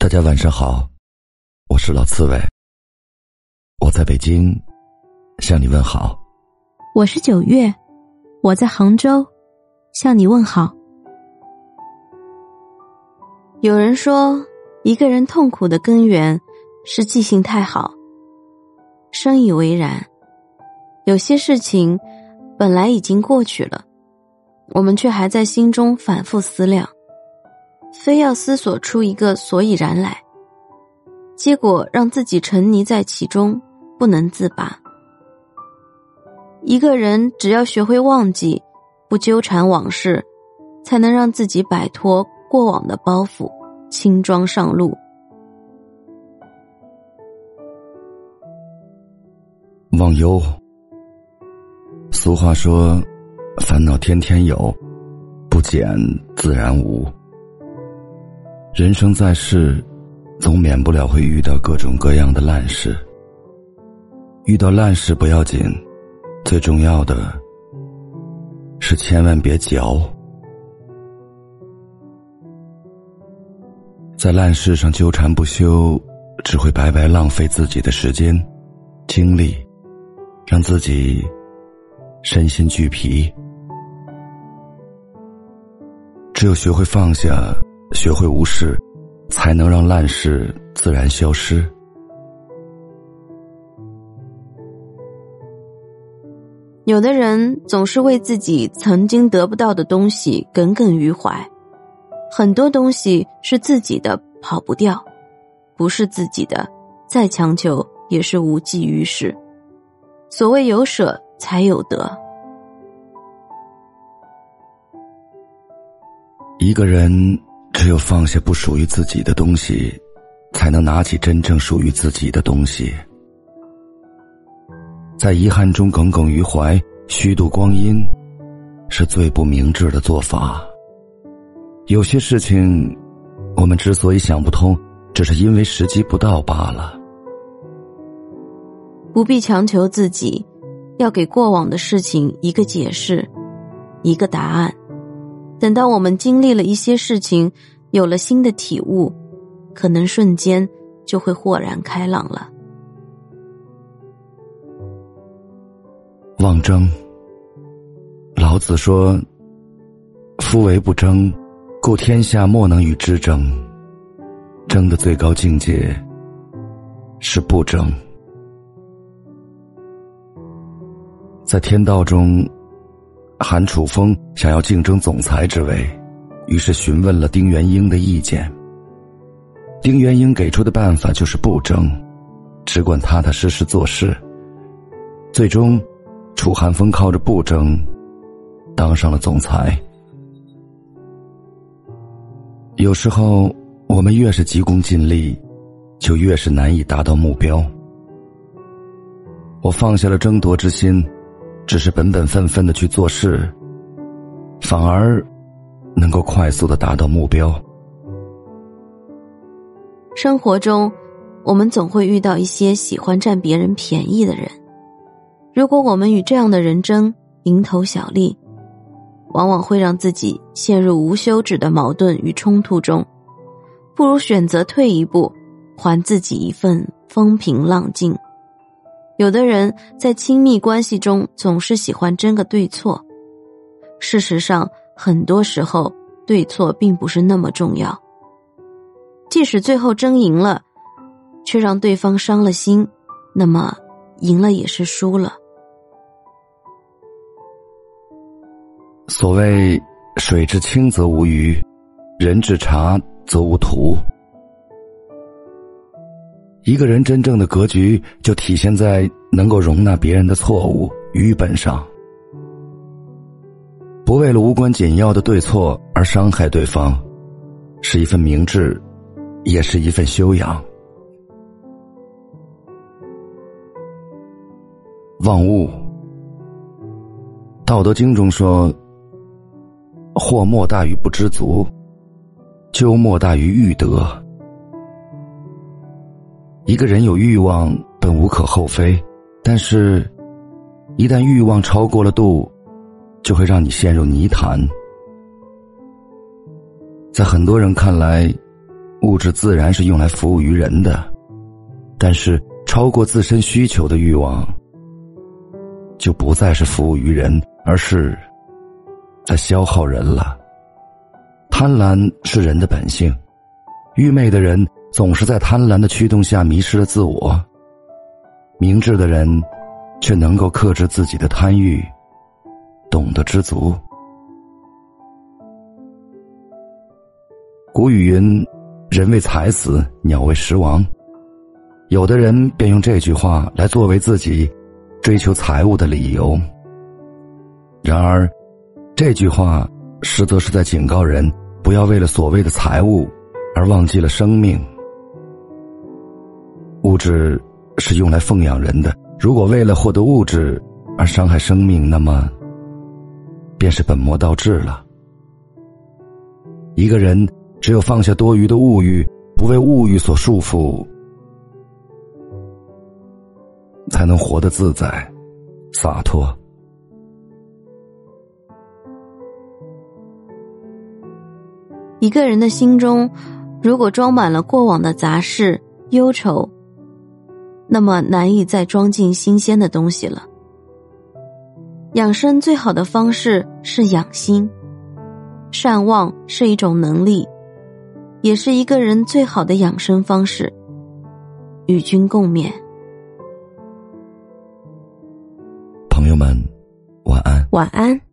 大家晚上好，我是老刺猬，我在北京向你问好。我是九月，我在杭州向你问好。有人说，一个人痛苦的根源是记性太好，深以为然。有些事情本来已经过去了，我们却还在心中反复思量。非要思索出一个所以然来，结果让自己沉溺在其中不能自拔。一个人只要学会忘记，不纠缠往事，才能让自己摆脱过往的包袱，轻装上路。忘忧。俗话说：“烦恼天天有，不减自然无。”人生在世，总免不了会遇到各种各样的烂事。遇到烂事不要紧，最重要的是千万别嚼。在烂事上纠缠不休，只会白白浪费自己的时间、精力，让自己身心俱疲。只有学会放下。学会无视，才能让烂事自然消失。有的人总是为自己曾经得不到的东西耿耿于怀，很多东西是自己的跑不掉，不是自己的再强求也是无济于事。所谓有舍才有得，一个人。只有放下不属于自己的东西，才能拿起真正属于自己的东西。在遗憾中耿耿于怀、虚度光阴，是最不明智的做法。有些事情，我们之所以想不通，只是因为时机不到罢了。不必强求自己，要给过往的事情一个解释，一个答案。等到我们经历了一些事情，有了新的体悟，可能瞬间就会豁然开朗了。妄争。老子说：“夫为不争，故天下莫能与之争。争的最高境界是不争。”在天道中。韩楚风想要竞争总裁之位，于是询问了丁元英的意见。丁元英给出的办法就是不争，只管踏踏实实做事。最终，楚寒风靠着不争，当上了总裁。有时候，我们越是急功近利，就越是难以达到目标。我放下了争夺之心。只是本本分分的去做事，反而能够快速的达到目标。生活中，我们总会遇到一些喜欢占别人便宜的人。如果我们与这样的人争，蝇头小利，往往会让自己陷入无休止的矛盾与冲突中。不如选择退一步，还自己一份风平浪静。有的人在亲密关系中总是喜欢争个对错，事实上，很多时候对错并不是那么重要。即使最后争赢了，却让对方伤了心，那么赢了也是输了。所谓“水至清则无鱼，人至察则无徒”。一个人真正的格局，就体现在能够容纳别人的错误愚笨上，不为了无关紧要的对错而伤害对方，是一份明智，也是一份修养。忘物，《道德经》中说：“祸莫大于不知足，咎莫大于欲得。”一个人有欲望本无可厚非，但是，一旦欲望超过了度，就会让你陷入泥潭。在很多人看来，物质自然是用来服务于人的，但是超过自身需求的欲望，就不再是服务于人，而是在消耗人了。贪婪是人的本性，愚昧的人总是在贪婪的驱动下迷失了自我，明智的人却能够克制自己的贪欲，懂得知足。古语云：“人为财死，鸟为食亡。”有的人便用这句话来作为自己追求财物的理由。然而，这句话实则是在警告人不要为了所谓的财物而忘记了生命。物质是用来奉养人的，如果为了获得物质而伤害生命，那么便是本末倒置了。一个人。只有放下多余的物欲，不为物欲所束缚，才能活得自在、洒脱。一个人的心中，如果装满了过往的杂事、忧愁，那么难以再装进新鲜的东西了。养生最好的方式是养心，善忘是一种能力。也是一个人最好的养生方式。与君共勉。朋友们，晚安。晚安。